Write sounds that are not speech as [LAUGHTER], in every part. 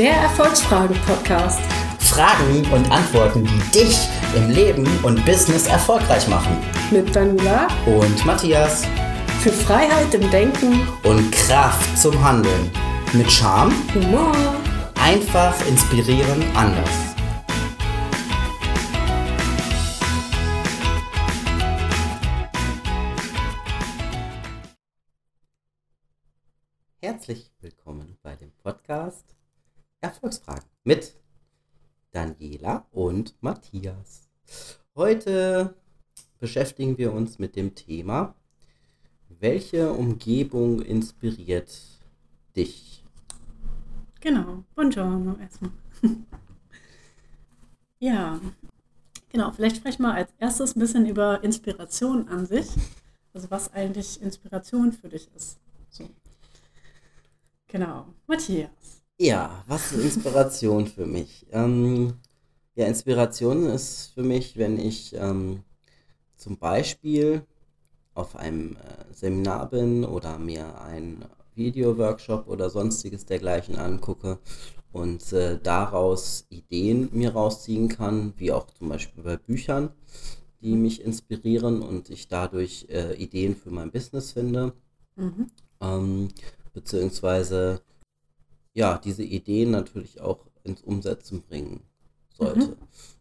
Der Erfolgsfrage-Podcast. Fragen und Antworten, die dich im Leben und Business erfolgreich machen. Mit Daniela Und Matthias. für Freiheit im Denken, Und Kraft zum Handeln. Mit Charme, Humor. einfach inspirieren, anders. Herzlich willkommen bei dem Podcast Erfolgsfragen mit Daniela und Matthias. Heute beschäftigen wir uns mit dem Thema, welche Umgebung inspiriert dich? Genau, buongiorno erstmal. [LAUGHS] ja, genau, vielleicht sprechen wir als erstes ein bisschen über Inspiration an sich. Also was eigentlich Inspiration für dich ist. So. Genau, Matthias. Ja, was ist Inspiration für mich? Ähm, ja, Inspiration ist für mich, wenn ich ähm, zum Beispiel auf einem äh, Seminar bin oder mir einen Video-Workshop oder sonstiges dergleichen angucke und äh, daraus Ideen mir rausziehen kann, wie auch zum Beispiel bei Büchern, die mich inspirieren und ich dadurch äh, Ideen für mein Business finde Mhm. ähm, beziehungsweise ja, diese Ideen natürlich auch ins Umsetzen bringen sollte.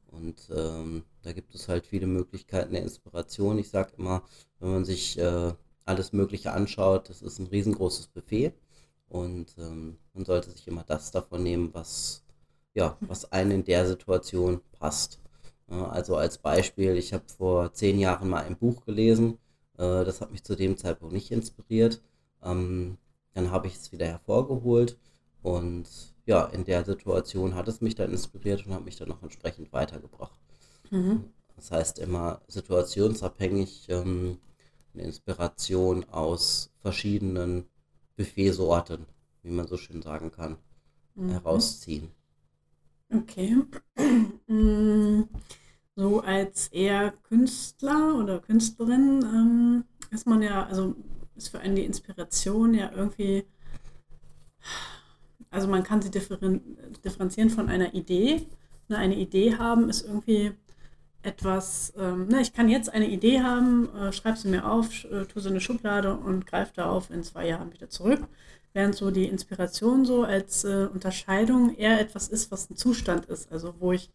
Und ähm, da gibt es halt viele Möglichkeiten der Inspiration. Ich sage immer, wenn man sich äh, alles Mögliche anschaut, das ist ein riesengroßes Buffet und ähm, man sollte sich immer das davon nehmen, was ja, was einem in der Situation passt. Ja, also als Beispiel, ich habe vor zehn Jahren mal ein Buch gelesen, äh, das hat mich zu dem Zeitpunkt nicht inspiriert. Ähm, dann habe ich es wieder hervorgeholt und ja, in der Situation hat es mich dann inspiriert und hat mich dann auch entsprechend weitergebracht. Mhm. Das heißt immer situationsabhängig ähm, eine Inspiration aus verschiedenen Buffetsorten, wie man so schön sagen kann, Mhm. herausziehen. Okay. [CLEARS THROAT] Mm, So als eher Künstler oder Künstlerin ähm, ist man ja, also ist für einen die Inspiration ja irgendwie, also man kann sie differen differenzieren von einer Idee. Ne, eine Idee haben ist irgendwie etwas, ähm, ne, ich kann jetzt eine Idee haben, äh, schreib sie mir auf, äh, tu sie in eine Schublade und greif darauf in zwei Jahren wieder zurück. Während so die Inspiration so als äh, Unterscheidung eher etwas ist, was ein Zustand ist. Also wo ich,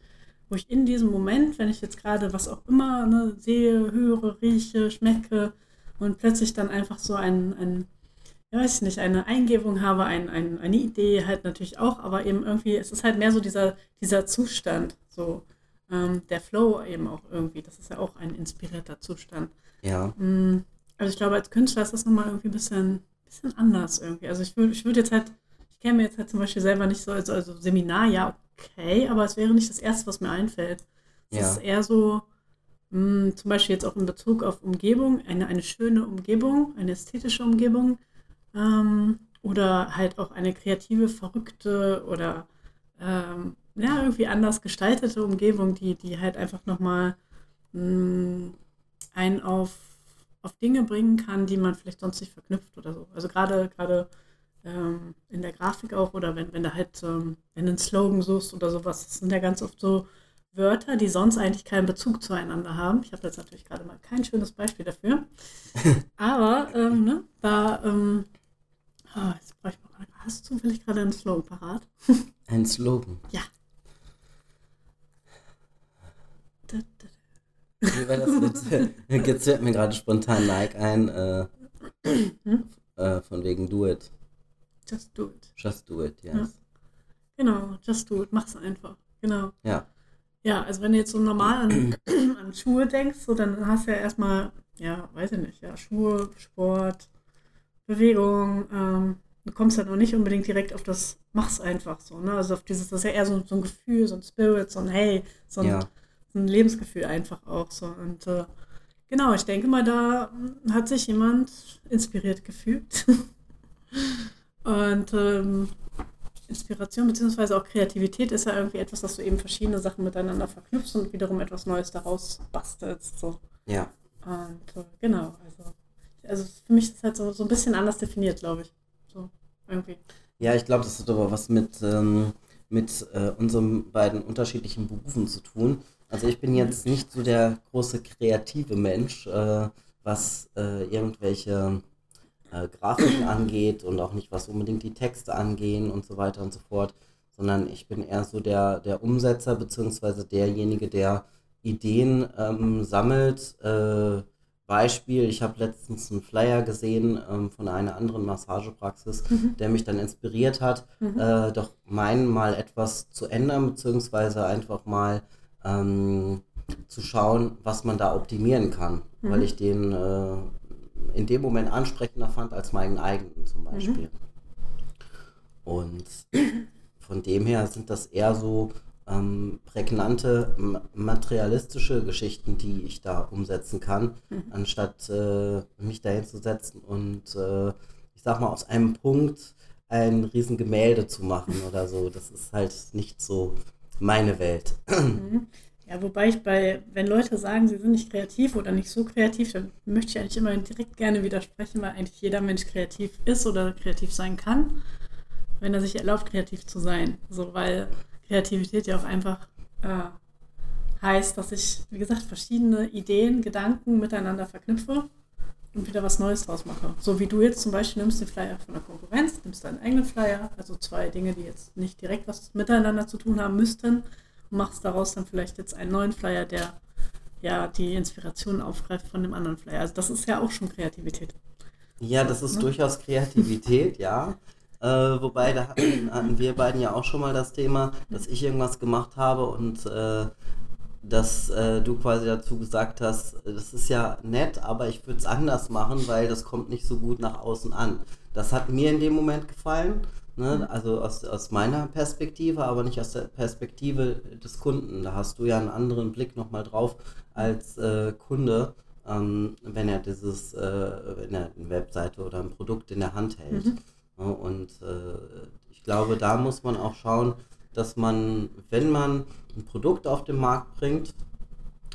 wo ich in diesem Moment, wenn ich jetzt gerade was auch immer ne, sehe, höre, rieche, schmecke und plötzlich dann einfach so ein, ein ja, weiß ich nicht, eine Eingebung habe, ein, ein, eine Idee halt natürlich auch, aber eben irgendwie, es ist halt mehr so dieser, dieser Zustand, so ähm, der Flow eben auch irgendwie. Das ist ja auch ein inspirierter Zustand. Ja, Mm, Also ich glaube, als Künstler ist das nochmal irgendwie ein bisschen, bisschen anders irgendwie. Also ich würde ich würd jetzt halt, ich kenne mir jetzt halt zum Beispiel selber nicht so, also, also Seminar, ja, okay, aber es wäre nicht das Erste, was mir einfällt. Es Ja. ist eher so, mh, zum Beispiel jetzt auch in Bezug auf Umgebung, eine, eine schöne Umgebung, eine ästhetische Umgebung ähm, oder halt auch eine kreative, verrückte oder ähm, ja, irgendwie anders gestaltete Umgebung, die, die halt einfach nochmal einen auf, auf Dinge bringen kann, die man vielleicht sonst nicht verknüpft oder so. Also gerade gerade ähm, in der Grafik auch oder wenn, wenn du halt ähm, wenn du einen Slogan suchst oder sowas, das sind ja ganz oft so Wörter, die sonst eigentlich keinen Bezug zueinander haben. Ich habe jetzt natürlich gerade mal kein schönes Beispiel dafür. [LAUGHS] Aber ähm, ne, da ah, jetzt brauche ich mal, hast du zufällig gerade einen Slogan parat? [LAUGHS] ein Slogan. Ja. Da, da, Wie war das jetzt? [LAUGHS] Jetzt fällt mir gerade spontan Like ein, äh, äh, von wegen Do It. Just do it. Just do it, yes. Ja. Genau, just do it, mach's einfach. Genau. Ja, Ja, also wenn du jetzt so normal an, [CLEARS THROAT] an Schuhe denkst, so dann hast du ja erstmal, ja, weiß ich nicht, ja, Schuhe, Sport, Bewegung, ähm, du kommst halt noch nicht unbedingt direkt auf das Mach's einfach so, ne? Also auf dieses, das ist ja eher so, so ein Gefühl, so ein Spirit, so ein Hey, so ein, ja, so ein Lebensgefühl einfach auch so. Und äh, genau, ich denke mal, da hat sich jemand inspiriert gefühlt. [LAUGHS] Und ähm, Inspiration beziehungsweise auch Kreativität ist ja irgendwie etwas, dass du eben verschiedene Sachen miteinander verknüpfst und wiederum etwas Neues daraus bastelst. So. ja. Und äh, genau, also, also für mich ist es halt so, so ein bisschen anders definiert, glaube ich. So, irgendwie. Ja, ich glaube, das hat aber was mit, ähm, mit äh, unseren beiden unterschiedlichen Berufen zu tun. Also ich bin jetzt nicht so der große kreative Mensch, äh, was äh, irgendwelche äh, Grafiken [CLEARS THROAT] angeht und auch nicht was unbedingt die Texte angehen und so weiter und so fort, sondern ich bin eher so der, der Umsetzer beziehungsweise derjenige, der Ideen ähm, sammelt. Beispiel, ich habe letztens einen Flyer gesehen ähm, von einer anderen Massagepraxis, mhm. der mich dann inspiriert hat, mhm. äh, doch meinen mal etwas zu ändern, beziehungsweise einfach mal ähm, zu schauen, was man da optimieren kann, mhm. weil ich den äh, in dem Moment ansprechender fand als meinen eigenen zum Beispiel. Mhm. Und von dem her sind das eher so ähm, prägnante materialistische Geschichten, die ich da umsetzen kann, mhm. anstatt äh, mich dahin zu setzen und äh, ich sag mal aus einem Punkt ein Riesengemälde zu machen oder so. Das ist halt nicht so meine Welt. Mhm. Ja, wobei ich bei, wenn Leute sagen, sie sind nicht kreativ oder nicht so kreativ, dann möchte ich eigentlich immer direkt gerne widersprechen, weil eigentlich jeder Mensch kreativ ist oder kreativ sein kann, wenn er sich erlaubt, kreativ zu sein. So, weil Kreativität ja auch einfach äh, heißt, dass ich, wie gesagt, verschiedene Ideen, Gedanken miteinander verknüpfe und wieder was Neues draus mache. So wie du jetzt zum Beispiel nimmst den Flyer von der Konkurrenz, nimmst deinen eigenen Flyer, also zwei Dinge, die jetzt nicht direkt was miteinander zu tun haben müssten, und machst daraus dann vielleicht jetzt einen neuen Flyer, der ja die Inspiration aufgreift von dem anderen Flyer. Also das ist ja auch schon Kreativität. Ja, das ist ne? durchaus Kreativität, ja. [LAUGHS] Äh, wobei, da hatten, hatten, wir beiden ja auch schon mal das Thema, dass ich irgendwas gemacht habe und äh, dass äh, du quasi dazu gesagt hast, das ist ja nett, aber ich würde es anders machen, weil das kommt nicht so gut nach außen an. Das hat mir in dem Moment gefallen Ne? Mhm. Also aus, aus meiner Perspektive, aber nicht aus der Perspektive des Kunden. Da hast du ja einen anderen Blick nochmal drauf als äh, Kunde, ähm, wenn er dieses, äh, wenn er eine Webseite oder ein Produkt in der Hand hält. Mhm. Und äh, ich glaube, da muss man auch schauen, dass man, wenn man ein Produkt auf den Markt bringt,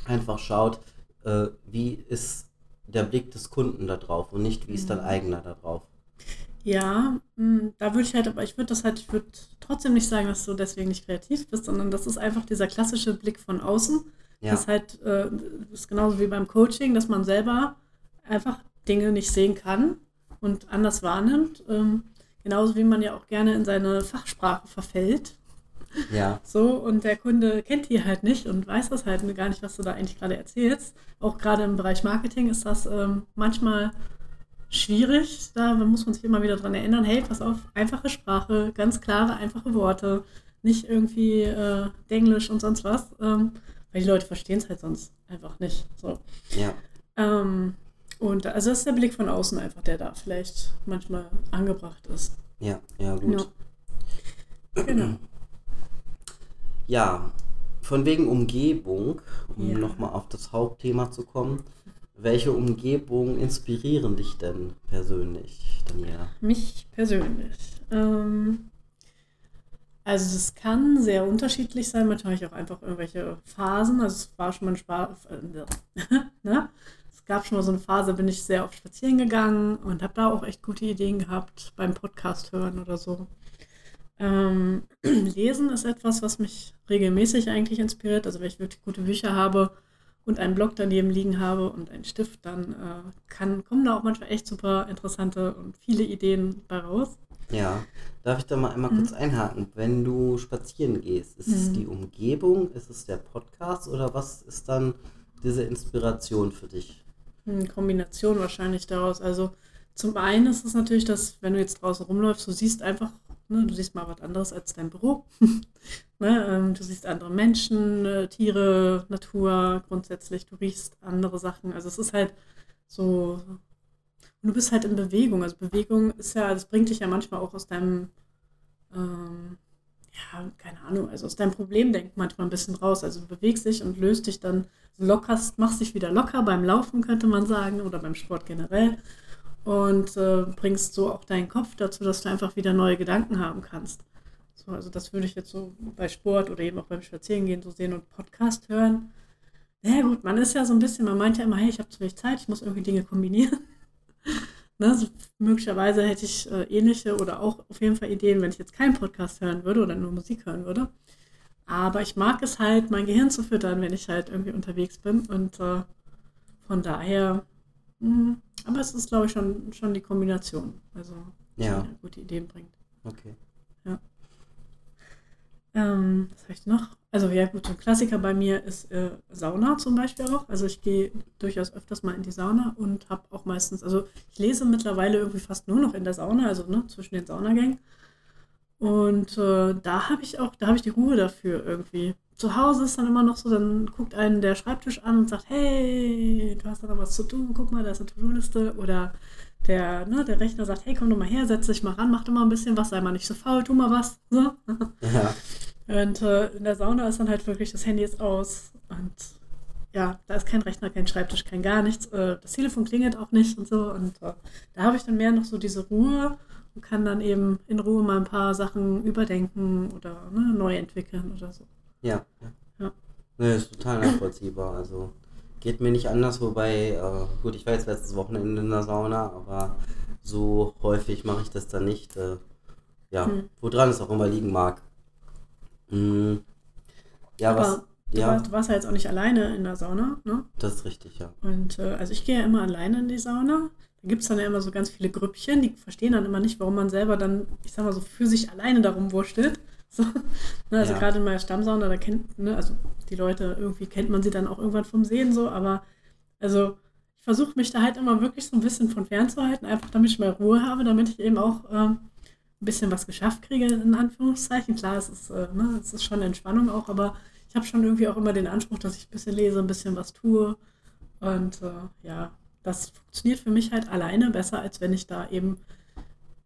einfach schaut, äh, wie ist der Blick des Kunden da drauf und nicht, wie ist dein mhm. eigener da drauf. Ja, hm, da würde ich halt, aber ich würde das halt, ich würde trotzdem nicht sagen, dass du deswegen nicht kreativ bist, sondern das ist einfach dieser klassische Blick von außen. Ja. Das ist halt, äh, ist genauso wie beim Coaching, dass man selber einfach Dinge nicht sehen kann und anders wahrnimmt. Ähm, genauso wie man ja auch gerne in seine Fachsprache verfällt. Ja. So, und der Kunde kennt die halt nicht und weiß das halt gar nicht, was du da eigentlich gerade erzählst. Auch gerade im Bereich Marketing ist das ähm, manchmal schwierig. Da muss man sich immer wieder dran erinnern, hey, pass auf, einfache Sprache, ganz klare, einfache Worte, nicht irgendwie äh, Englisch und sonst was, ähm, weil die Leute verstehen es halt sonst einfach nicht. So. Ja. Ähm, und also das ist der Blick von außen einfach, der da vielleicht manchmal angebracht ist. Ja, ja, gut. Ja. Genau. [CLEARS THROAT] Ja, von wegen Umgebung, um ja. nochmal auf das Hauptthema zu kommen. Welche Umgebungen inspirieren dich denn persönlich, Daniela? Mich persönlich. Ähm, also es kann sehr unterschiedlich sein. Manchmal habe ich auch einfach irgendwelche Phasen. Also es war schon mal ein Spaß. Äh, [LAUGHS] ne? Es gab schon mal so eine Phase, bin ich sehr oft spazieren gegangen und habe da auch echt gute Ideen gehabt beim Podcast hören oder so. Ähm, [CLEARS THROAT] Lesen ist etwas, was mich regelmäßig eigentlich inspiriert. Also wenn ich wirklich gute Bücher habe, und einen Block daneben liegen habe und einen Stift, dann äh, kann, kommen da auch manchmal echt super interessante und viele Ideen bei raus. Ja, darf ich da mal einmal mhm. kurz einhaken? Wenn du spazieren gehst, ist mhm. es die Umgebung, ist es der Podcast oder was ist dann diese Inspiration für dich? Kombination wahrscheinlich daraus. Also zum einen ist es natürlich, dass wenn du jetzt draußen rumläufst, du siehst einfach Ne? Du siehst mal was anderes als dein Büro. [LAUGHS] ne? ähm, du siehst andere Menschen, äh, Tiere, Natur grundsätzlich. Du riechst andere Sachen. Also es ist halt so. Und du bist halt in Bewegung. Also Bewegung ist ja, das bringt dich ja manchmal auch aus deinem, ähm, ja, keine Ahnung, also aus deinem Problemdenken manchmal ein bisschen raus. Also bewegst dich und löst dich dann, lockerst, machst dich wieder locker beim Laufen, könnte man sagen, oder beim Sport generell und äh, bringst so auch deinen Kopf dazu, dass du einfach wieder neue Gedanken haben kannst. So, also das würde ich jetzt so bei Sport oder eben auch beim Spazierengehen so sehen und Podcast hören. Na naja, gut, man ist ja so ein bisschen, man meint ja immer, hey, ich habe zu wenig Zeit, ich muss irgendwie Dinge kombinieren. Ne, so möglicherweise hätte ich äh, ähnliche oder auch auf jeden Fall Ideen, wenn ich jetzt keinen Podcast hören würde oder nur Musik hören würde. Aber ich mag es halt, mein Gehirn zu füttern, wenn ich halt irgendwie unterwegs bin. Und äh, von daher, mh, aber es ist, glaube ich, schon, schon die Kombination. Also, die Ja. mir gute Ideen bringt. Okay. Ähm, was habe ich noch? Also ja gut, so ein Klassiker bei mir ist äh, Sauna zum Beispiel auch. Also ich gehe durchaus öfters mal in die Sauna und habe auch meistens, also ich lese mittlerweile irgendwie fast nur noch in der Sauna, also ne, zwischen den Saunagängen. Und äh, da habe ich auch, da habe ich die Ruhe dafür irgendwie. Zu Hause ist dann immer noch so, dann guckt einen der Schreibtisch an und sagt, hey, du hast da noch was zu tun, guck mal, da ist eine To-Do-Liste. Oder der, ne, der Rechner sagt, hey, komm doch mal her, setz dich mal ran, mach doch mal ein bisschen was, sei mal nicht so faul, tu mal was. So. Ja. Und äh, in der Sauna ist dann halt wirklich, das Handy ist aus und ja, da ist kein Rechner, kein Schreibtisch, kein gar nichts. Äh, das Telefon klingelt auch nicht und so. Und äh, da habe ich dann mehr noch so diese Ruhe und kann dann eben in Ruhe mal ein paar Sachen überdenken oder ne, neu entwickeln oder so. Ja. Ja. Ne, ist total nachvollziehbar. Also geht mir nicht anders, wobei, äh, gut, ich war jetzt letztes Wochenende in der Sauna, aber so häufig mache ich das dann nicht. Äh, ja, Hm. woran es auch immer liegen mag. Mm, ja, was. Aber du, Ja, warst, du warst ja jetzt auch nicht alleine in der Sauna, ne? das ist richtig, ja. Und äh, also ich gehe ja immer alleine in die Sauna. Da gibt es dann ja immer so ganz viele Grüppchen, die verstehen dann immer nicht, warum man selber dann, ich sag mal so, für sich alleine darum wurschtelt. So. Ne, also Ja. gerade in meiner Stammsauna, da kennt, ne, also die Leute, irgendwie kennt man sie dann auch irgendwann vom Sehen so, aber also ich versuche mich da halt immer wirklich so ein bisschen von fernzuhalten, einfach damit ich mal Ruhe habe, damit ich eben auch ähm, ein bisschen was geschafft kriege, in Anführungszeichen. Klar, es ist, äh, ne, es ist schon Entspannung auch, aber ich habe schon irgendwie auch immer den Anspruch, dass ich ein bisschen lese, ein bisschen was tue. Und äh, ja, das funktioniert für mich halt alleine besser, als wenn ich da eben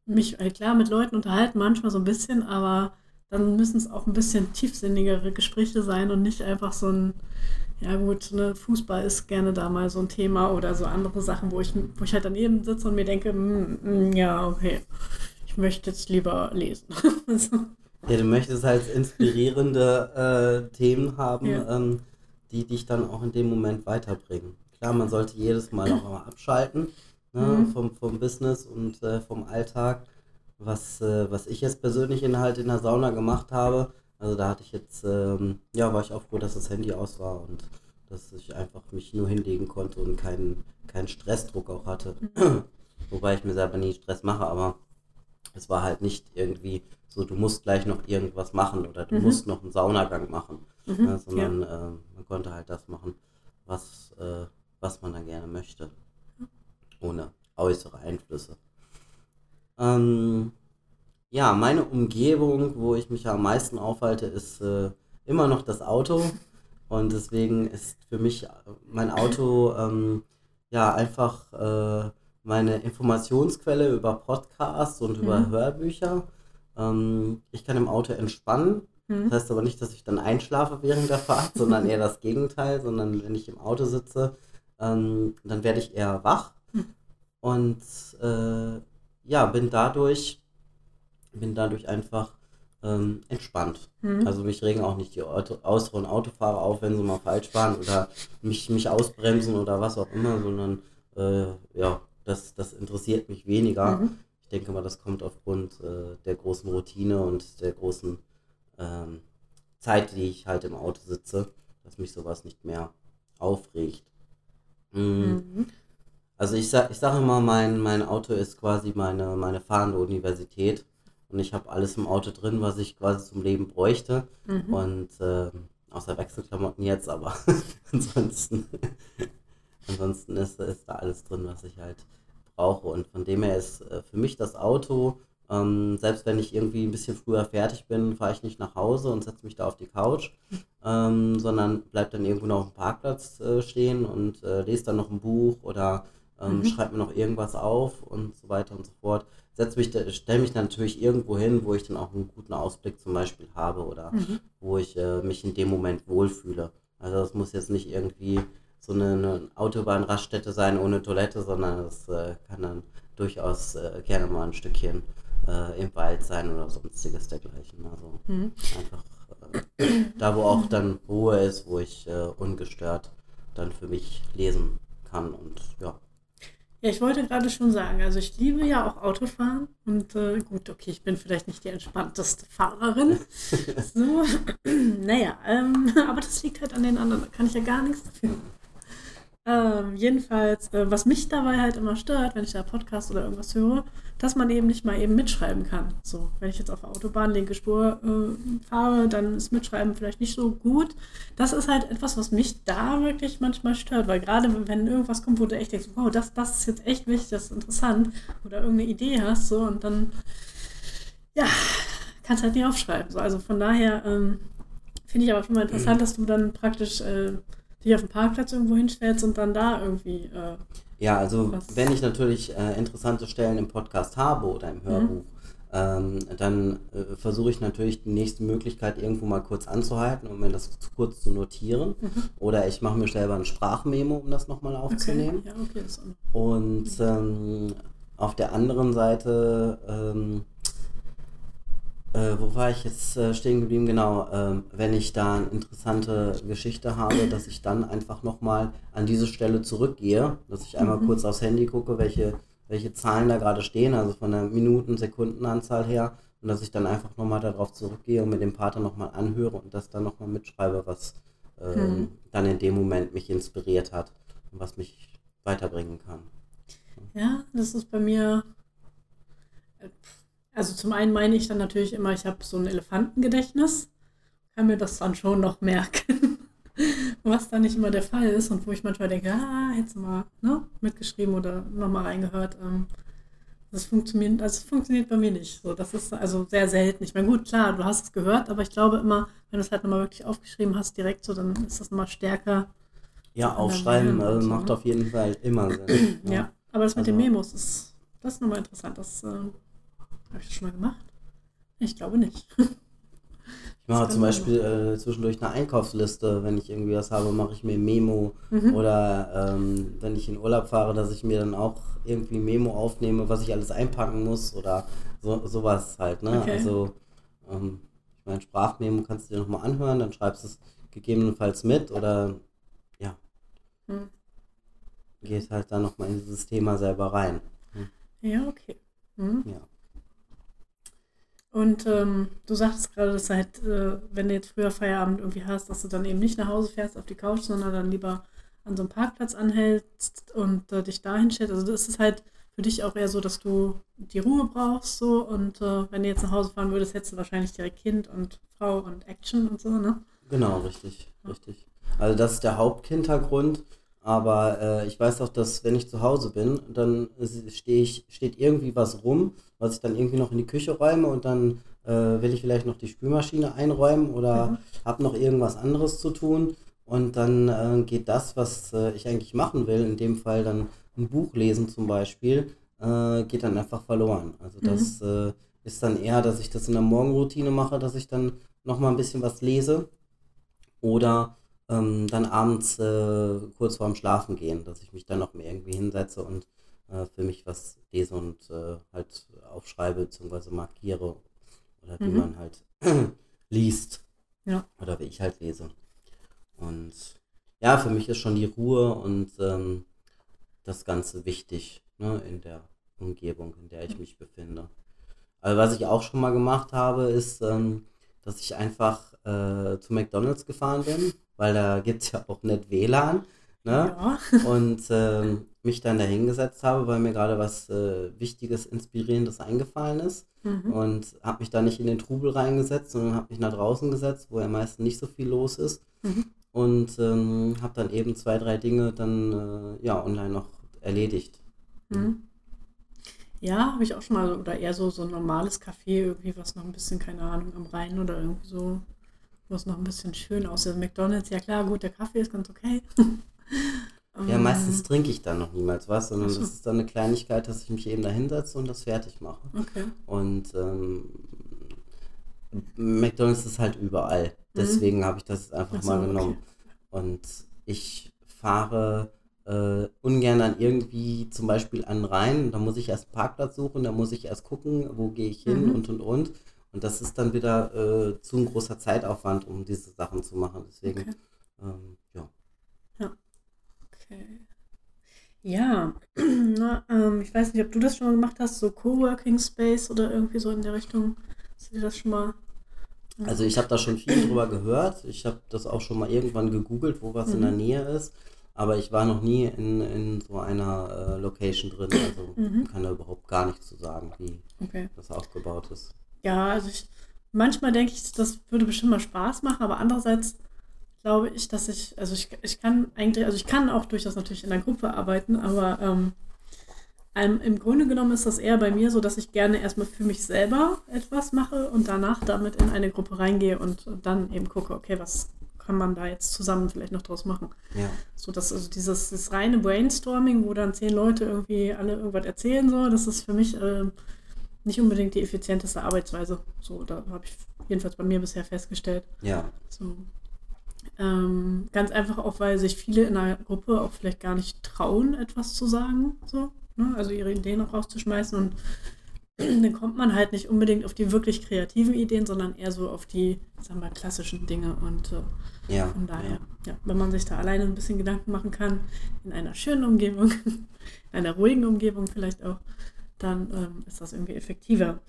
mich, äh, klar, mit Leuten unterhalten, manchmal so ein bisschen, aber dann müssen es auch ein bisschen tiefsinnigere Gespräche sein und nicht einfach so ein, ja gut, ne, Fußball ist gerne da mal so ein Thema oder so andere Sachen, wo ich, wo ich halt daneben sitze und mir denke, "Mm, mm, ja, okay, ich möchte jetzt lieber lesen. [LAUGHS] so. Ja, du möchtest halt inspirierende äh, Themen haben, Ja. ähm, die dich dann auch in dem Moment weiterbringen. Klar, man sollte jedes Mal auch mal abschalten ne, Mhm. vom, vom Business und äh, vom Alltag. Was, äh, was ich jetzt persönlich in, halt in der Sauna gemacht habe, also da hatte ich jetzt, ähm, ja, war ich auch froh, dass das Handy aus war und dass ich einfach mich nur hinlegen konnte und keinen keinen Stressdruck auch hatte. [CLEARS THROAT] Wobei ich mir selber nie Stress mache, aber es war halt nicht irgendwie so, du musst gleich noch irgendwas machen oder du Mhm. musst noch einen Saunagang machen, Mhm, ne, sondern äh, man konnte halt das machen, was, äh, was man dann gerne möchte, ohne äußere Einflüsse. Ähm, ja, meine Umgebung, wo ich mich am meisten aufhalte, ist äh, immer noch das Auto und deswegen ist für mich äh, mein Auto ähm, ja einfach äh, meine Informationsquelle über Podcasts und über Mhm. Hörbücher. Ähm, ich kann im Auto entspannen. Das heißt aber nicht, dass ich dann einschlafe während der Fahrt, sondern eher das Gegenteil, sondern wenn ich im Auto sitze, ähm, dann werde ich eher wach Hm. und äh, ja, bin dadurch, bin dadurch einfach ähm, entspannt. Mhm. Also mich regen auch nicht die Auto, äußeren Autofahrer auf, wenn sie mal falsch fahren oder mich, mich ausbremsen oder was auch immer, sondern äh, ja, das, das interessiert mich weniger. Mhm. Ich denke mal, das kommt aufgrund äh, der großen Routine und der großen ähm, Zeit, die ich halt im Auto sitze, dass mich sowas nicht mehr aufregt. Mm, Mhm. Also ich sag, ich sage immer, mein, mein Auto ist quasi meine, meine fahrende Universität und ich habe alles im Auto drin, was ich quasi zum Leben bräuchte. Mhm. Und ähm, außer Wechselklamotten jetzt, aber [LAUGHS] ansonsten, ansonsten ist, ist da alles drin, was ich halt brauche. Und von dem her ist äh, für mich das Auto, ähm, selbst wenn ich irgendwie ein bisschen früher fertig bin, fahre ich nicht nach Hause und setze mich da auf die Couch, ähm, sondern bleib dann irgendwo noch auf dem Parkplatz äh, stehen und äh, lese dann noch ein Buch oder ähm, Mhm. schreibe mir noch irgendwas auf und so weiter und so fort. Setz mich, stelle mich dann natürlich irgendwo hin, wo ich dann auch einen guten Ausblick zum Beispiel habe oder Mhm. wo ich äh, mich in dem Moment wohlfühle. Also das muss jetzt nicht irgendwie so eine, eine Autobahnraststätte sein ohne Toilette, sondern es äh, kann dann durchaus äh, gerne mal ein Stückchen äh, im Wald sein oder sonstiges dergleichen. Also Mhm. einfach äh, da, wo auch dann Ruhe ist, wo ich äh, ungestört dann für mich lesen kann und ja. Ja, ich wollte gerade schon sagen, also ich liebe ja auch Autofahren und äh, gut, okay, ich bin vielleicht nicht die entspannteste Fahrerin. [LAUGHS] so, [CLEARS THROAT] naja, ähm, [LAUGHS] aber das liegt halt an den anderen, da kann ich ja gar nichts dafür. Ähm, jedenfalls, äh, was mich dabei halt immer stört, wenn ich da Podcast oder irgendwas höre, dass man eben nicht mal eben mitschreiben kann. So, wenn ich jetzt auf der Autobahn linke Spur äh, fahre, dann ist Mitschreiben vielleicht nicht so gut. Das ist halt etwas, was mich da wirklich manchmal stört, weil gerade wenn irgendwas kommt, wo du echt denkst, wow, das, das ist jetzt echt wichtig, das ist interessant, oder irgendeine Idee hast, so, und dann, ja, kannst halt nicht aufschreiben. So, also von daher ähm, finde ich aber schon mal interessant, dass du dann praktisch äh, dich auf den Parkplatz irgendwo hinstellst und dann da irgendwie. Äh, Ja, also wenn ich natürlich äh, interessante Stellen im Podcast habe oder im Hörbuch, ähm, dann äh, versuche ich natürlich die nächste Möglichkeit irgendwo mal kurz anzuhalten, um mir das zu kurz zu notieren. Oder ich mache mir selber ein Sprachmemo, um das nochmal okay. aufzunehmen. Ja, okay, das ist auch Und ähm, auf der anderen Seite, ähm, äh, wo war ich jetzt äh, stehen geblieben? Genau, ähm, wenn ich da eine interessante Geschichte habe, dass ich dann einfach nochmal an diese Stelle zurückgehe, dass ich einmal Mhm. kurz aufs Handy gucke, welche, welche Zahlen da gerade stehen, also von der Minuten-, Sekundenanzahl her, und dass ich dann einfach nochmal darauf zurückgehe und mir den Pater nochmal anhöre und das dann nochmal mitschreibe, was ähm, Mhm. dann in dem Moment mich inspiriert hat und was mich weiterbringen kann. Ja, das ist bei mir. äh, Also zum einen meine ich dann natürlich immer, ich habe so ein Elefantengedächtnis, kann mir das dann schon noch merken, [LAUGHS] was dann nicht immer der Fall ist und wo ich manchmal denke, ah, hättest du mal ne, mitgeschrieben oder nochmal reingehört. Ähm, das funktioniert, also es funktioniert bei mir nicht. So, das ist also sehr selten. Ich meine, gut, klar, du hast es gehört, aber ich glaube immer, wenn du es halt nochmal wirklich aufgeschrieben hast, direkt so, dann ist das nochmal stärker. Ja, aufschreiben lernen und äh, so, macht ne? auf jeden Fall immer Sinn. [CLEARS THROAT] Ja, aber das mit den Also- Memos ist, das ist nochmal interessant. Das äh, habe ich das schon mal gemacht? Ich glaube nicht. [LAUGHS] Ich mache zum Beispiel äh, zwischendurch eine Einkaufsliste. Wenn ich irgendwie was habe, mache ich mir Memo. Mhm. Oder ähm, wenn ich in Urlaub fahre, dass ich mir dann auch irgendwie Memo aufnehme, was ich alles einpacken muss oder so, sowas halt. Ne? Okay. Also, ähm, ich meine, Sprachmemo kannst du dir nochmal anhören, dann schreibst du es gegebenenfalls mit oder ja, Hm. gehst halt dann nochmal in dieses Thema selber rein. Ja, okay. Mhm. Ja. Und ähm, du sagtest gerade, dass du halt, äh, wenn du jetzt früher Feierabend irgendwie hast, dass du dann eben nicht nach Hause fährst auf die Couch, sondern dann lieber an so einem Parkplatz anhältst und äh, dich da hinstellst. Also das ist halt für dich auch eher so, dass du die Ruhe brauchst so und äh, wenn du jetzt nach Hause fahren würdest, hättest du wahrscheinlich direkt Kind und Frau und Action und so, ne? Genau, richtig, richtig. Also das ist der Haupthintergrund, aber äh, ich weiß auch, dass wenn ich zu Hause bin, dann stehe ich, steht irgendwie was rum, was ich dann irgendwie noch in die Küche räume und dann äh, will ich vielleicht noch die Spülmaschine einräumen oder Mhm. habe noch irgendwas anderes zu tun und dann äh, geht das, was äh, ich eigentlich machen will, in dem Fall dann ein Buch lesen zum Beispiel, äh, geht dann einfach verloren. Also das äh, ist dann eher, dass ich das in der Morgenroutine mache, dass ich dann noch mal ein bisschen was lese oder ähm, dann abends äh, kurz vorm Schlafen gehen, dass ich mich dann noch mal irgendwie hinsetze und äh, für mich was lese und äh, halt aufschreibe bzw. markiere oder wie Mhm. man halt [CLEARS THROAT] liest Ja. oder wie ich halt lese. Und ja, für mich ist schon die Ruhe und ähm, das Ganze wichtig ne, in der Umgebung, in der ich mich befinde. Also was ich auch schon mal gemacht habe, ist, ähm, dass ich einfach äh, zu McDonald's gefahren bin, weil da gibt es ja auch nicht WLAN. Ne? Ja. [LAUGHS] Und ähm, mich dann da hingesetzt habe, weil mir gerade was äh, Wichtiges, Inspirierendes eingefallen ist. Mhm. Und habe mich da nicht in den Trubel reingesetzt, sondern habe mich nach draußen gesetzt, wo ja meistens nicht so viel los ist. Mhm. Und ähm, habe dann eben zwei, drei Dinge dann äh, ja online noch erledigt. Mhm. Ja, habe ich auch schon mal, oder eher so, so ein normales Café, irgendwie, was noch ein bisschen, keine Ahnung, am Rhein oder irgendwie so, wo es noch ein bisschen schön aussieht. McDonalds, ja klar, gut, der Kaffee ist ganz okay. [LAUGHS] Ja, Ähm, meistens trinke ich dann noch niemals was, sondern so. das ist dann eine Kleinigkeit, dass ich mich eben da hinsetze und das fertig mache. Okay. Und ähm, McDonalds ist halt überall. Deswegen habe ich das einfach Mhm. Ach so, mal okay. genommen. Und ich fahre äh, ungern dann irgendwie zum Beispiel an Rhein. Da muss ich erst einen Parkplatz suchen, da muss ich erst gucken, wo gehe ich hin Mhm. und und und. Und das ist dann wieder äh, zu ein großer Zeitaufwand, um diese Sachen zu machen. Deswegen, Okay. ähm, ja. Okay. Ja, [CLEARS THROAT] na, ähm, ich weiß nicht, ob du das schon mal gemacht hast, so Coworking Space oder irgendwie so in der Richtung. Hast du dir das schon mal? Also ich habe da schon viel drüber gehört. Ich habe das auch schon mal irgendwann gegoogelt, wo was in der Nähe ist. Aber ich war noch nie in, in so einer äh, Location drin. Also Mhm. kann da überhaupt gar nichts zu sagen, wie Okay. das aufgebaut ist. Ja, also ich, manchmal denke ich, das würde bestimmt mal Spaß machen, aber andererseits glaube ich, dass ich, also ich, ich kann eigentlich, also ich kann auch durchaus natürlich in einer Gruppe arbeiten, aber ähm, ähm, im Grunde genommen ist das eher bei mir so, dass ich gerne erstmal für mich selber etwas mache und danach damit in eine Gruppe reingehe und, dann eben gucke, okay, was kann man da jetzt zusammen vielleicht noch draus machen. Ja, So, dass also dieses das reine Brainstorming, wo dann zehn Leute irgendwie alle irgendwas erzählen so, das ist für mich ähm, nicht unbedingt die effizienteste Arbeitsweise. So, da habe ich jedenfalls bei mir bisher festgestellt. ja, So. Ähm, ganz einfach auch, weil sich viele in einer Gruppe auch vielleicht gar nicht trauen, etwas zu sagen. So, ne? Also ihre Ideen auch rauszuschmeißen und [CLEARS THROAT] dann kommt man halt nicht unbedingt auf die wirklich kreativen Ideen, sondern eher so auf die, sagen wir, klassischen Dinge. Und äh, ja. von daher, ja, wenn man sich da alleine ein bisschen Gedanken machen kann, in einer schönen Umgebung, [LAUGHS] in einer ruhigen Umgebung vielleicht auch, dann ähm, ist das irgendwie effektiver.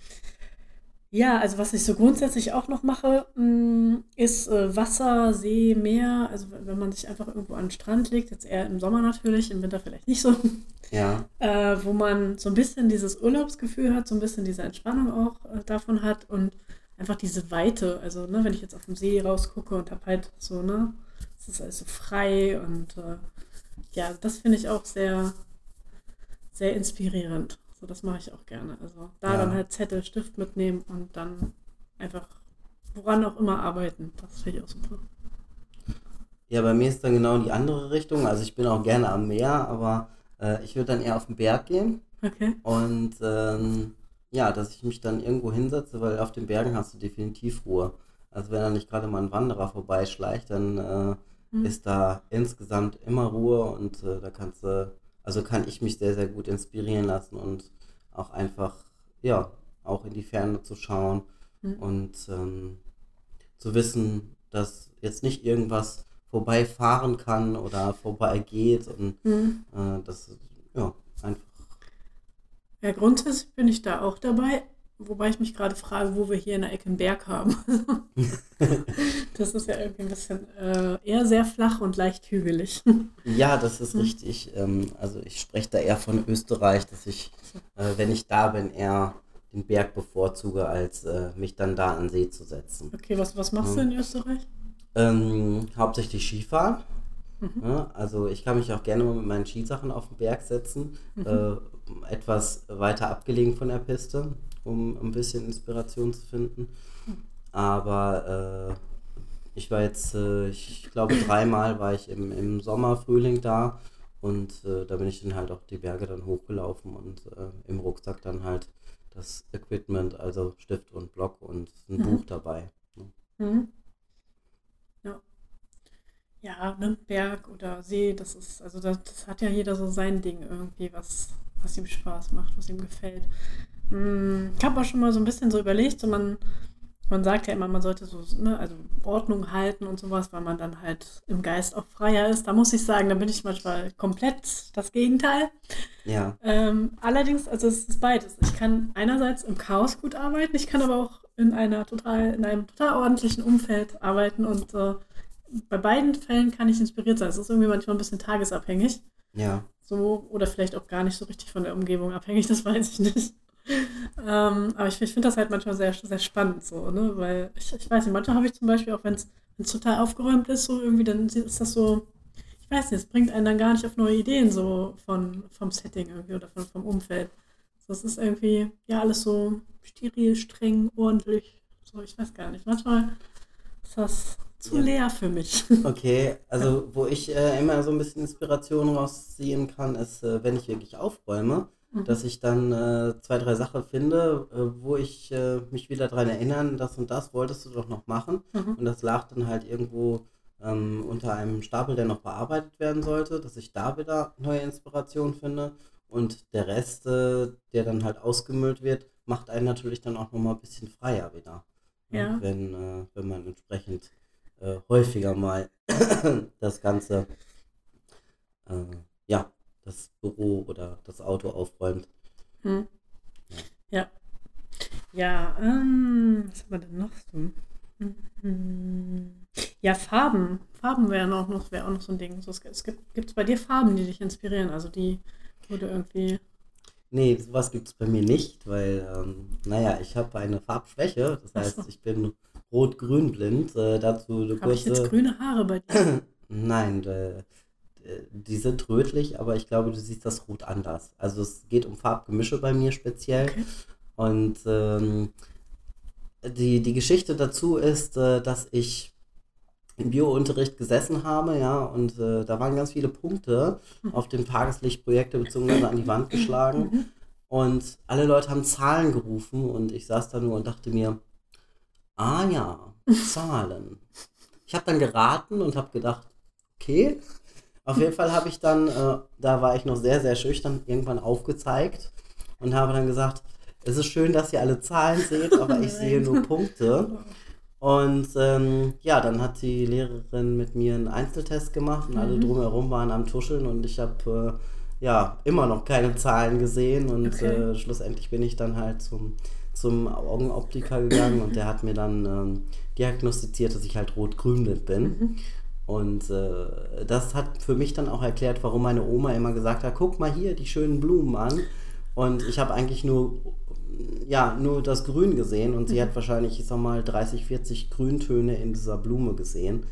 Ja, also was ich so grundsätzlich auch noch mache, mh, ist äh, Wasser, See, Meer. Also wenn man sich einfach irgendwo an den Strand legt, jetzt eher im Sommer natürlich, im Winter vielleicht nicht so, Ja, [LAUGHS] äh, wo man so ein bisschen dieses Urlaubsgefühl hat, so ein bisschen diese Entspannung auch äh, davon hat und einfach diese Weite. Also, ne, wenn ich jetzt auf dem See rausgucke und habe halt so, ne, es ist alles so frei und äh, ja, das finde ich auch sehr, sehr inspirierend. So, das mache ich auch gerne. Also da Ja. dann halt Zettel, Stift mitnehmen und dann einfach woran auch immer arbeiten. Das finde ich auch super. Ja, bei mir ist dann genau die andere Richtung. Also ich bin auch gerne am Meer, aber äh, ich würde dann eher auf den Berg gehen Okay. und ähm, ja, dass ich mich dann irgendwo hinsetze, weil auf den Bergen hast du definitiv Ruhe. Also wenn da nicht gerade mal ein Wanderer vorbeischleicht, dann äh, Mhm. ist da insgesamt immer Ruhe und äh, da kannst du, also kann ich mich sehr, sehr gut inspirieren lassen und auch einfach, ja, auch in die Ferne zu schauen Mhm. und ähm, zu wissen, dass jetzt nicht irgendwas vorbeifahren kann oder vorbeigeht und Mhm. äh, das, ja, einfach, Ja, grundsätzlich bin ich da auch dabei, wobei ich mich gerade frage, wo wir hier in der Ecke einen Berg haben. [LAUGHS] das ist ja irgendwie ein bisschen äh, eher sehr flach und leicht hügelig. ja, das ist Mhm. richtig. Ähm, also ich spreche da eher von Österreich, dass ich, äh, wenn ich da bin, eher den Berg bevorzuge, als äh, mich dann da an See zu setzen. Okay, was, was machst du in Österreich? Ähm, hauptsächlich Skifahren. Mhm. Ja, also ich kann mich auch gerne mal mit meinen Skisachen auf den Berg setzen, Mhm. äh, etwas weiter abgelegen von der Piste, um ein bisschen Inspiration zu finden. Aber äh, ich war jetzt, äh, ich glaube dreimal war ich im, im Sommer, Frühling da und äh, da bin ich dann halt auch die Berge dann hochgelaufen und äh, im Rucksack dann halt das Equipment, also Stift und Block und ein Mhm. Buch dabei. ne? Mhm. Ja. Ja, ne, Berg oder See, das ist, also das, das hat ja jeder so sein Ding irgendwie, was, was ihm Spaß macht, was ihm gefällt. Hm, Ich habe auch schon mal so ein bisschen so überlegt, so man, man sagt ja immer, man sollte so, ne, also Ordnung halten und sowas, weil man dann halt im Geist auch freier ist. Da muss ich sagen, da bin ich manchmal komplett das Gegenteil. Ja, Ähm, allerdings, also es ist beides. Ich kann einerseits im Chaos gut arbeiten, ich kann aber auch in einer total, in einem total ordentlichen Umfeld arbeiten und äh, bei beiden Fällen kann ich inspiriert sein. Es ist irgendwie manchmal ein bisschen tagesabhängig. ja. So, oder vielleicht auch gar nicht so richtig von der Umgebung abhängig, [LAUGHS] das weiß ich nicht. Ähm, aber ich, ich finde das halt manchmal sehr, sehr spannend so, ne? Weil ich, ich weiß nicht, manchmal habe ich zum Beispiel, auch wenn es total aufgeräumt ist, so irgendwie, dann ist das so, ich weiß nicht, es bringt einen dann gar nicht auf neue Ideen, so von, vom Setting irgendwie oder von, vom Umfeld. Das ist irgendwie, ja, alles so steril, streng, ordentlich. So, ich weiß gar nicht. Manchmal ist das zu Ja. leer für mich. [LAUGHS] Okay, also wo ich äh, immer so ein bisschen Inspiration rausziehen kann, ist, äh, wenn ich wirklich aufräume, Mhm. dass ich dann äh, zwei, drei Sachen finde, äh, wo ich äh, mich wieder daran erinnern, das und das wolltest du doch noch machen. Mhm. Und das lag dann halt irgendwo ähm, unter einem Stapel, der noch bearbeitet werden sollte, dass ich da wieder neue Inspiration finde. Und der Rest, äh, der dann halt ausgemüllt wird, macht einen natürlich dann auch nochmal ein bisschen freier wieder. Ja. Wenn, äh, wenn man entsprechend äh, häufiger mal [COUGHS] das Ganze ja, das Büro oder das Auto aufräumt. Hm. Ja. Ja, ähm, was haben wir denn noch so? Mhm. Ja, Farben. Farben wären auch noch, wäre auch noch so ein Ding. So, es gibt gibt's bei dir Farben, die dich inspirieren, also die, du irgendwie. Nee, sowas gibt es bei mir nicht, weil, ähm, naja, ich habe eine Farbschwäche. Das heißt, so. ich bin rot-grün blind. Äh, dazu eine Habe ich jetzt kurze. grüne Haare bei dir? [CLEARS THROAT] Nein, äh, die sind rötlich, aber ich glaube, du siehst das Rot anders. Also es geht um Farbgemische bei mir speziell. Okay. Und ähm, die, die Geschichte dazu ist, äh, dass ich im Biounterricht gesessen habe, ja, und äh, da waren ganz viele Punkte auf dem Tageslichtprojekte beziehungsweise an die Wand geschlagen. Mhm. Und alle Leute haben Zahlen gerufen und ich saß da nur und dachte mir, ah ja, [LAUGHS] Zahlen. Ich habe dann geraten und habe gedacht, okay. Auf jeden Fall habe ich dann, äh, da war ich noch sehr, sehr schüchtern, irgendwann aufgezeigt und habe dann gesagt, es ist schön, dass ihr alle Zahlen seht, [LAUGHS] aber ich sehe nur Punkte. [LAUGHS] Und ähm, ja, dann hat die Lehrerin mit mir einen Einzeltest gemacht und alle Mhm. drumherum waren am Tuscheln und ich habe äh, ja immer noch keine Zahlen gesehen und Okay. äh, schlussendlich bin ich dann halt zum, zum Augenoptiker gegangen und der hat mir dann ähm, diagnostiziert, dass ich halt rot-grün bin. Mhm. Und äh, das hat für mich dann auch erklärt, warum meine Oma immer gesagt hat, guck mal hier die schönen Blumen an. Und ich habe eigentlich nur, ja, nur das Grün gesehen und sie hat wahrscheinlich, ich sag mal, 30, 40 Grüntöne in dieser Blume gesehen.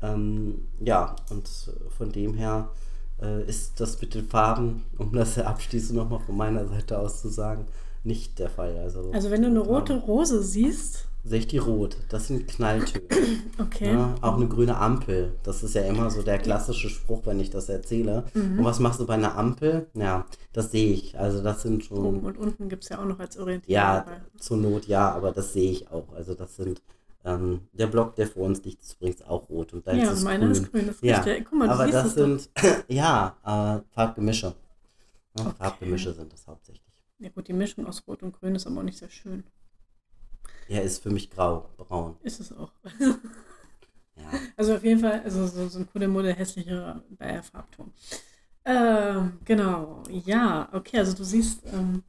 Ähm, ja, und von dem her äh, ist das mit den Farben, um das abschließend nochmal von meiner Seite aus zu sagen, nicht der Fall. Also, Also wenn du eine rote Rose siehst, Sehe ich die rot. Das sind Knalltöne. [CLEARS THROAT] okay. Ja, auch eine grüne Ampel. Das ist ja immer so der klassische Spruch, wenn ich das erzähle. Mhm. Und was machst du bei einer Ampel? Ja, das sehe ich. Also das sind Oben schon, und unten gibt es ja auch noch als Orientierung. ja, dabei. zur Not ja, aber das sehe ich auch. Also das sind, ähm, der Block, der vor uns liegt, ist übrigens auch rot und deins ja, ist meiner grün. ist grün. Das ist Ja, richtig. Guck mal, aber das es sind, [CLEARS THROAT] ja, äh, Farbgemische. Ja, Okay. Farbgemische sind das hauptsächlich. Ja gut, die Mischung aus Rot und Grün ist aber auch nicht sehr schön. Ja, ist für mich grau, braun. Ist es auch. [LAUGHS] Ja. Also auf jeden Fall, also so, so ein Kuddelmuddel hässlicher Farbton. Ähm, genau, ja, okay, also du siehst, ähm,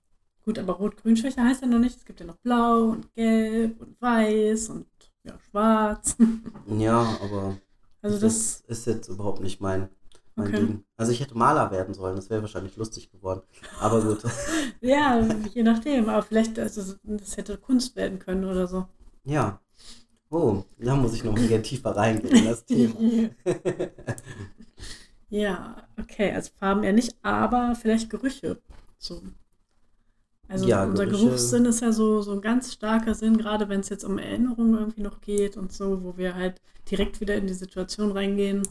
gut, aber Rot-Grün-Schwäche heißt ja noch nicht. Es gibt ja noch Blau und Gelb und Weiß und ja, Schwarz. [LAUGHS] Ja, aber Also das das, ist jetzt überhaupt nicht mein, mein Okay. Ding. Also ich hätte Maler werden sollen, das wäre wahrscheinlich lustig geworden. Aber gut. [LAUGHS] ja, je nachdem, aber vielleicht, also das hätte Kunst werden können oder so. ja. Oh, da muss ich noch wieder tiefer reingehen in das [LAUGHS] Thema. [LAUGHS] ja, okay, also Farben eher nicht, aber vielleicht Gerüche. So. Also Ja, unser Gerüche- Geruchssinn ist ja so, so ein ganz starker Sinn, gerade wenn es jetzt um Erinnerungen irgendwie noch geht und so, wo wir halt direkt wieder in die Situation reingehen,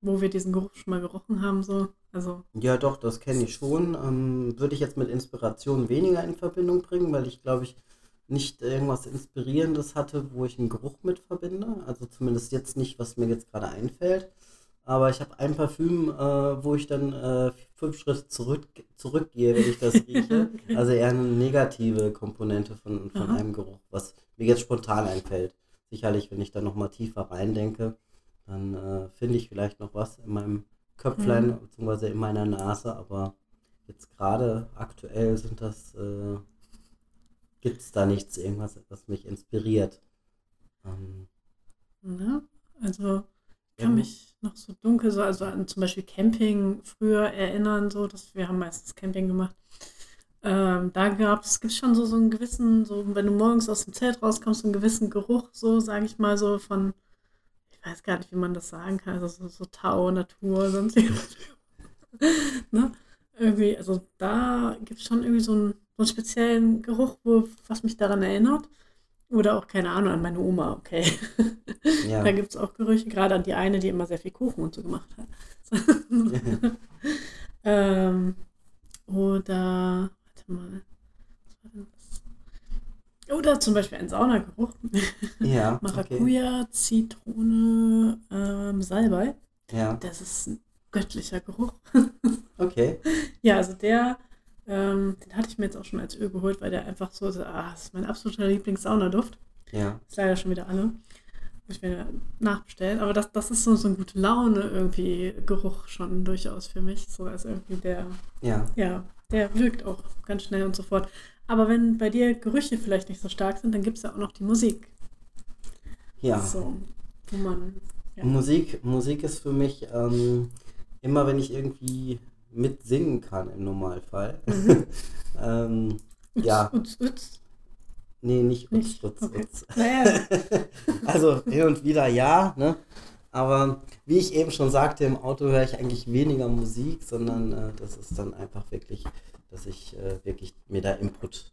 wo wir diesen Geruch schon mal gerochen haben. So. Also, Ja, doch, das kenne ich schon. Ähm, würde ich jetzt mit Inspiration weniger in Verbindung bringen, weil ich glaube ich nicht irgendwas Inspirierendes hatte, wo ich einen Geruch mit verbinde. Also zumindest jetzt nicht, was mir jetzt gerade einfällt. Aber ich habe ein Parfüm, äh, wo ich dann äh, fünf Schritte zurück, zurückgehe, wenn ich das [LAUGHS] rieche. Okay. Also eher eine negative Komponente von, von Aha. einem Geruch, was mir jetzt spontan einfällt. Sicherlich, wenn ich da nochmal tiefer reindenke, dann äh, finde ich vielleicht noch was in meinem Köpflein, Mhm. beziehungsweise in meiner Nase, aber jetzt gerade aktuell sind das, äh, gibt es da nichts, irgendwas, was mich inspiriert. Ähm, ne? also ich kann Ja. mich noch so dunkel, so, also an zum Beispiel Camping früher erinnern, so, dass wir haben meistens Camping gemacht. Ähm, da gab es gibt's schon so, so einen gewissen, so wenn du morgens aus dem Zelt rauskommst, so einen gewissen Geruch, so sage ich mal so von, ich weiß gar nicht, wie man das sagen kann, also so, so Tau, Natur, sonst [LAUGHS] ne? Irgendwie, also da gibt es schon irgendwie so einen, so einen speziellen Geruch, wo, was mich daran erinnert. Oder auch, keine Ahnung, an meine Oma, okay. ja. [LAUGHS] Da gibt es auch Gerüche, gerade an die eine, die immer sehr viel Kuchen und so gemacht hat. [LAUGHS] ähm, oder, warte mal, was war denn das? Oder zum Beispiel ein Saunageruch. ja, [LAUGHS] okay. Maracuja, Zitrone, ähm, Salbei. Ja, Das ist ein göttlicher Geruch. [LAUGHS] okay. Ja, also der, ähm, den hatte ich mir jetzt auch schon als Öl geholt, weil der einfach so, so ah, das ist mein absoluter Lieblings-Saunaduft. Ja, Ist leider schon wieder alle. muss ich mir nachbestellen. Aber das, das ist so, so ein gute Laune irgendwie Geruch schon durchaus für mich. So als irgendwie der, Ja. ja, der wirkt auch ganz schnell und so fort. Aber wenn bei dir Gerüche vielleicht nicht so stark sind, dann gibt es ja auch noch die Musik. Ja. So, wo man. Ja. Musik, Musik ist für mich ähm, immer, wenn ich irgendwie mitsingen kann im Normalfall. Mhm. [LAUGHS] ähm, ja, Utz, utz. nee, nicht Utz, Nicht? Utz, Okay. Utz. Naja, [LAUGHS] Also hin und wieder ja, ne? Aber wie ich eben schon sagte, im Auto höre ich eigentlich weniger Musik, sondern äh, das ist dann einfach wirklich, dass ich äh, wirklich mir da Input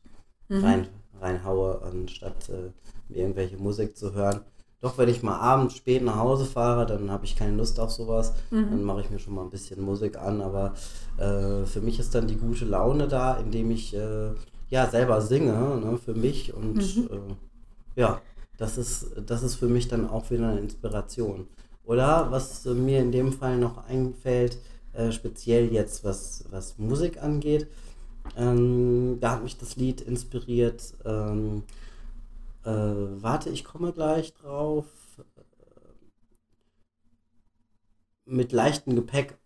Mhm. rein, reinhaue, anstatt äh, mir irgendwelche Musik zu hören. Doch wenn ich mal abends spät nach Hause fahre, dann habe ich keine Lust auf sowas. Dann Mhm. mache ich mir schon mal ein bisschen Musik an. Aber äh, für mich ist dann die gute Laune da, indem ich äh, ja selber singe, ne, für mich. Und Mhm. äh, ja, das ist, das ist für mich dann auch wieder eine Inspiration. Oder was äh, mir in dem Fall noch einfällt, äh, speziell jetzt was, was Musik angeht, ähm, da hat mich das Lied inspiriert. Ähm, äh, warte, ich komme gleich drauf. Mit leichtem Gepäck.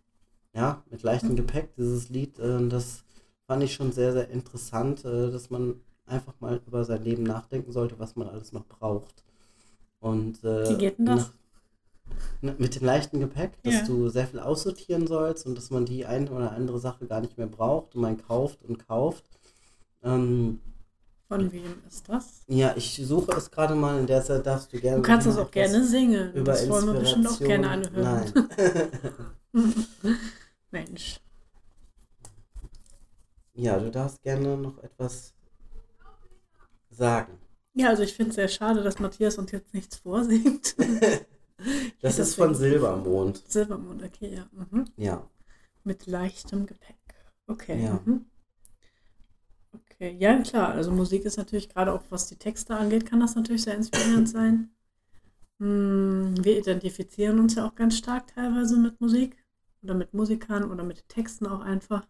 Ja, mit leichtem Mhm. Gepäck, dieses Lied, äh, das fand ich schon sehr, sehr interessant, äh, dass man einfach mal über sein Leben nachdenken sollte, was man alles noch braucht. Und äh, Wie geht denn das? nach- Mit dem leichten Gepäck, dass Ja. du sehr viel aussortieren sollst und dass man die eine oder andere Sache gar nicht mehr braucht und man kauft und kauft. Ähm, von wem ist das? ja, ich suche es gerade mal, in der Zeit darfst du gerne. Du kannst das auch gerne singen. Über das wollen wir bestimmt auch gerne alle hören. Nein. [LAUGHS] Mensch. ja, du darfst gerne noch etwas sagen. Ja, also ich finde es sehr schade, dass Matthias uns jetzt nichts vorsingt. [LAUGHS] [LAUGHS] Das Das ist von Silbermond. Silbermond, okay, ja. Mhm. Ja. Mit leichtem Gepäck. Okay. Ja. Mhm. Okay, ja klar. Also Musik ist natürlich gerade auch, was die Texte angeht, kann das natürlich sehr inspirierend [CLEARS THROAT] sein. Hm, Wir identifizieren uns ja auch ganz stark teilweise mit Musik oder mit Musikern oder mit Texten auch einfach.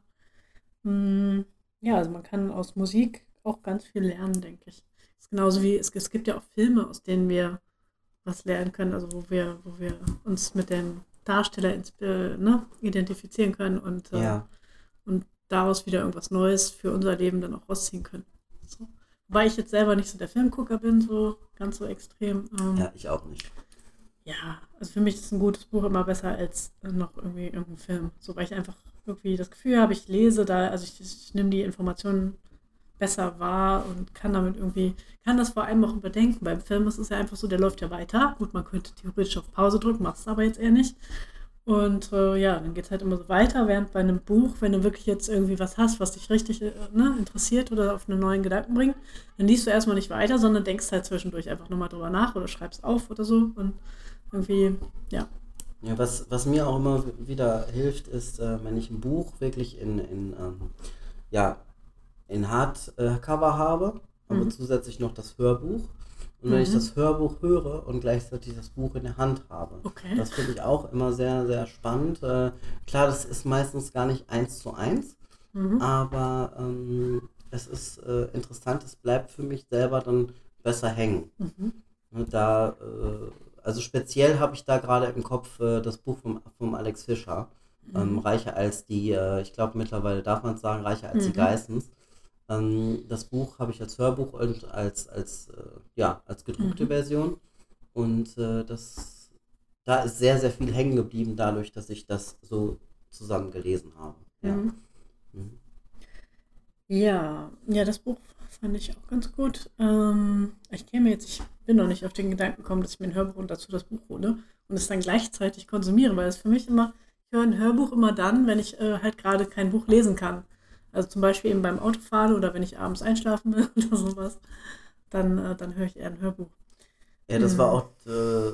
Hm, Ja, also man kann aus Musik auch ganz viel lernen, denke ich. Es ist genauso wie es, es gibt ja auch Filme, aus denen wir was lernen können, also wo wir, wo wir uns mit dem Darsteller ins- äh, ne, identifizieren können und äh, Ja. und daraus wieder irgendwas Neues für unser Leben dann auch rausziehen können. So. Wobei ich jetzt selber nicht so der Filmgucker bin, so ganz so extrem. Ähm, ja. Ja, ich auch nicht. also für mich ist ein gutes Buch immer besser als noch irgendwie irgendein Film. So, weil ich einfach irgendwie das Gefühl habe, ich lese da, also ich, ich nehme die Informationen besser wahr und kann damit irgendwie, kann das vor allem auch überdenken. Beim Film ist es ja einfach so, der läuft ja weiter. Gut, man könnte theoretisch auf Pause drücken, machst aber jetzt eher nicht. Und äh, ja, dann geht es halt immer so weiter, während bei einem Buch, wenn du wirklich jetzt irgendwie was hast, was dich richtig äh, ne, interessiert oder auf einen neuen Gedanken bringt, dann liest du erstmal nicht weiter, sondern denkst halt zwischendurch einfach nochmal drüber nach oder schreibst auf oder so. Und irgendwie, ja. Ja, was, was mir auch immer wieder hilft, ist, äh, wenn ich ein Buch wirklich in, in, ähm, ja, in Hardcover habe, aber Mhm. zusätzlich noch das Hörbuch. Und wenn ich Mhm. das Hörbuch höre und gleichzeitig das Buch in der Hand habe. Okay. Das finde ich auch immer sehr, sehr spannend. Äh, klar, das ist meistens gar nicht eins zu eins, Mhm. aber ähm, es ist äh, interessant, es bleibt für mich selber dann besser hängen. Mhm. Ne, Da, äh, also speziell habe ich da gerade im Kopf äh, das Buch vom, vom Alex Fischer, ähm, Mhm. Reicher als die, äh, ich glaube mittlerweile darf man es sagen, Reicher als die Mhm. Geissens. Ähm, das Buch habe ich als Hörbuch und als, als, äh, ja, als gedruckte Mhm. Version. Und äh, das, da ist sehr, sehr viel hängen geblieben dadurch, dass ich das so zusammen gelesen habe. Ja. Mhm. Mhm. Ja, ja, das Buch fand ich auch ganz gut. Ähm, ich käme jetzt, ich bin noch nicht auf den Gedanken gekommen, dass ich mir ein Hörbuch und dazu das Buch hole und es dann gleichzeitig konsumiere, weil es für mich immer, ich höre ein Hörbuch immer dann, wenn ich äh, halt gerade kein Buch lesen kann. Also zum Beispiel eben beim Autofahren oder wenn ich abends einschlafen will [LAUGHS] oder sowas, dann, äh, dann höre ich eher ein Hörbuch. Ja, das war Mhm. auch äh,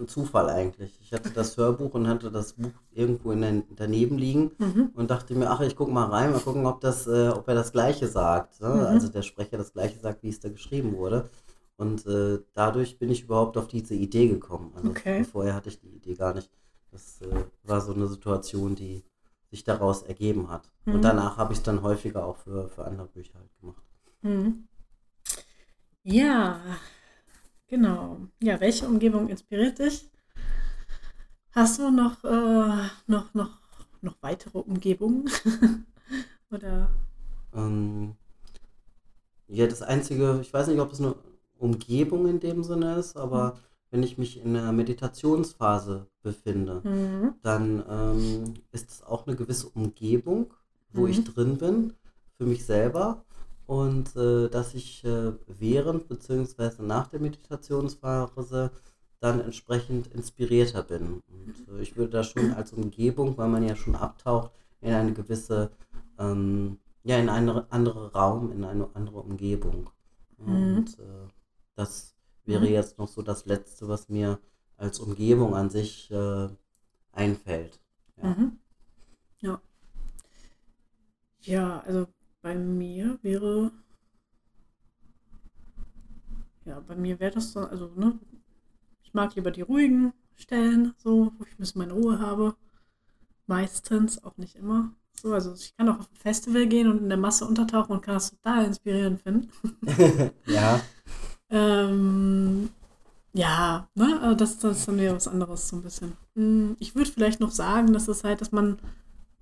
ein Zufall eigentlich. Ich hatte das Hörbuch und hatte das Buch irgendwo in der, daneben liegen Mhm. und dachte mir, ach, ich gucke mal rein, mal gucken, ob, das, äh, ob er das Gleiche sagt. Ne? Mhm. Also der Sprecher das Gleiche sagt, wie es da geschrieben wurde. Und äh, dadurch bin ich überhaupt auf diese Idee gekommen. Also Okay. vorher hatte ich die Idee gar nicht. Das äh, war so eine Situation, die sich daraus ergeben hat. Mhm. Und danach habe ich es dann häufiger auch für, für andere Bücher halt gemacht. Mhm. Ja, Genau. Ja, welche Umgebung inspiriert dich? Hast du noch, äh, noch, noch, noch weitere Umgebungen? [LAUGHS] Oder? Ähm, ja, das Einzige, ich weiß nicht, ob es eine Umgebung in dem Sinne ist, aber wenn ich mich in einer Meditationsphase befinde, Mhm. dann ähm, ist es auch eine gewisse Umgebung, wo ich Mhm. drin bin, für mich selber. Und äh, dass ich äh, während bzw. nach der Meditationsphase dann entsprechend inspirierter bin. Und äh, ich würde das schon als Umgebung, weil man ja schon abtaucht, in eine gewisse, ähm, ja, in einen anderen Raum, in eine andere Umgebung. Mhm. Und äh, das wäre Mhm. jetzt noch so das Letzte, was mir als Umgebung an sich äh, einfällt. Ja. Mhm. Ja. Ja, also bei mir wäre, ja, bei mir wäre das so, also, ne, ich mag lieber die ruhigen Stellen, so, wo ich ein bisschen meine Ruhe habe. Meistens, auch nicht immer. So, also ich kann auch auf ein Festival gehen und in der Masse untertauchen und kann das total inspirierend finden. [LAUGHS] ja, [LAUGHS] Ähm, ja, ne, äh, das, das ist dann wieder was anderes so ein bisschen. Hm, Ich würde vielleicht noch sagen, dass es halt, dass man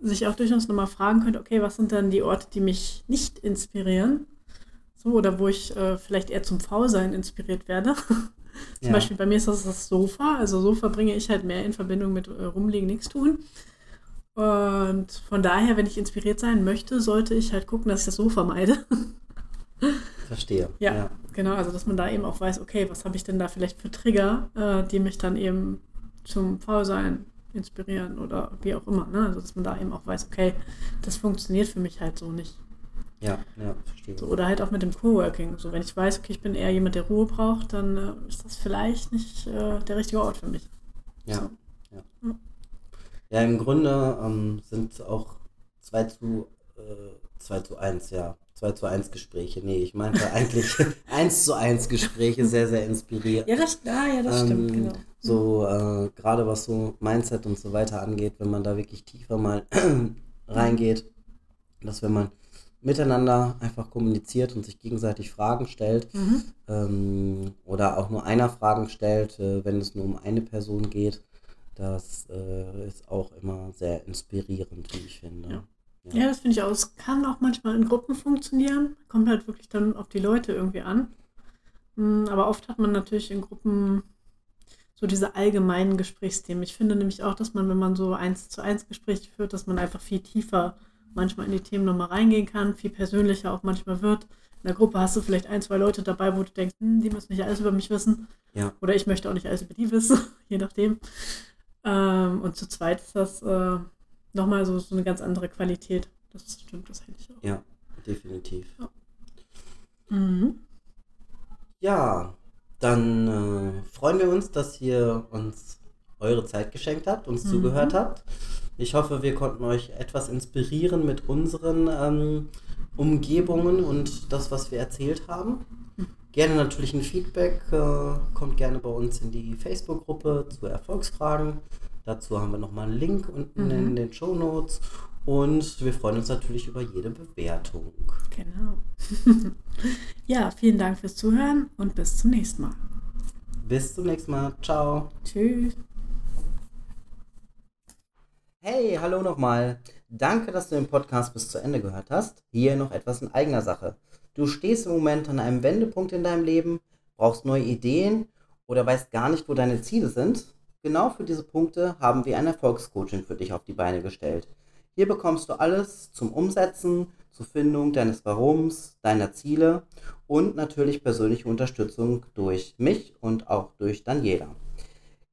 sich auch durchaus nochmal fragen könnte, okay, was sind dann die Orte, die mich nicht inspirieren? So, oder wo ich äh, vielleicht eher zum Faulsein inspiriert werde. [LAUGHS] Zum Ja. Beispiel bei mir ist das das Sofa. Also Sofa bringe ich halt mehr in Verbindung mit äh, rumliegen, nichts tun. Und von daher, wenn ich inspiriert sein möchte, sollte ich halt gucken, dass ich das Sofa meide. [LAUGHS] verstehe. Ja, genau, also dass man da eben auch weiß, okay, was habe ich denn da vielleicht für Trigger, äh, die mich dann eben zum Faulsein inspirieren oder wie auch immer. Ne? Also dass man da eben auch weiß, okay, das funktioniert für mich halt so nicht. Ja, ja, verstehe. So, oder halt auch mit dem Coworking. So, wenn ich weiß, okay, ich bin eher jemand, der Ruhe braucht, dann äh, ist das vielleicht nicht äh, der richtige Ort für mich. Ja, So. ja. Ja. Ja, im Grunde ähm, sind auch 2 zu, äh, 2 zu 1, ja. 2 zu 1 Gespräche. Nee, ich meinte eigentlich [LAUGHS] 1 zu 1 Gespräche sehr, sehr inspiriert. Ja, das, ah, ja, das stimmt, Ähm, genau. So, äh, gerade was so Mindset und so weiter angeht, wenn man da wirklich tiefer mal [CLEARS THROAT] reingeht, dass wenn man miteinander einfach kommuniziert und sich gegenseitig Fragen stellt, Mhm. ähm, oder auch nur einer Fragen stellt, äh, wenn es nur um eine Person geht, das äh, ist auch immer sehr inspirierend, wie ich finde. Ja. Ja, das finde ich auch. Es kann auch manchmal in Gruppen funktionieren. Kommt halt wirklich dann auf die Leute irgendwie an. Mm, Aber oft hat man natürlich in Gruppen so diese allgemeinen Gesprächsthemen. Ich finde nämlich auch, dass man, wenn man so eins zu eins Gespräche führt, dass man einfach viel tiefer manchmal in die Themen nochmal reingehen kann, viel persönlicher auch manchmal wird. In der Gruppe hast du vielleicht ein, zwei Leute dabei, wo du denkst, hm, die müssen nicht alles über mich wissen. Ja. Oder ich möchte auch nicht alles über die wissen, [LAUGHS] je nachdem. Ähm, und zu zweit ist das äh, nochmal so, so eine ganz andere Qualität. Das stimmt, das hätte ich auch. Ja, definitiv. Mhm. Ja, dann äh, freuen wir uns, dass ihr uns eure Zeit geschenkt habt, uns Mhm. zugehört habt. Ich hoffe, wir konnten euch etwas inspirieren mit unseren ähm, Umgebungen und das, was wir erzählt haben. Gerne natürlich ein Feedback, äh, kommt gerne bei uns in die Facebook-Gruppe zu Erfolgsfragen. Dazu haben wir nochmal einen Link unten Mhm. in den Show Notes. Und wir freuen uns natürlich über jede Bewertung. Genau. [LAUGHS] ja, vielen Dank fürs Zuhören und bis zum nächsten Mal. Bis zum nächsten Mal. Ciao. Tschüss. Hey, hallo nochmal. Danke, dass du den Podcast bis zu Ende gehört hast. Hier noch etwas in eigener Sache. Du stehst im Moment an einem Wendepunkt in deinem Leben, brauchst neue Ideen oder weißt gar nicht, wo deine Ziele sind. Genau für diese Punkte haben wir ein Erfolgscoaching für dich auf die Beine gestellt. Hier bekommst du alles zum Umsetzen, zur Findung deines Warums, deiner Ziele und natürlich persönliche Unterstützung durch mich und auch durch Daniela.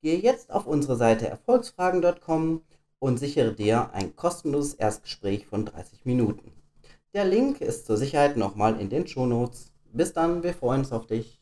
Gehe jetzt auf unsere Seite erfolgsfragen.com und sichere dir ein kostenloses Erstgespräch von 30 Minuten. Der Link ist zur Sicherheit nochmal in den Shownotes. Bis dann, wir freuen uns auf dich.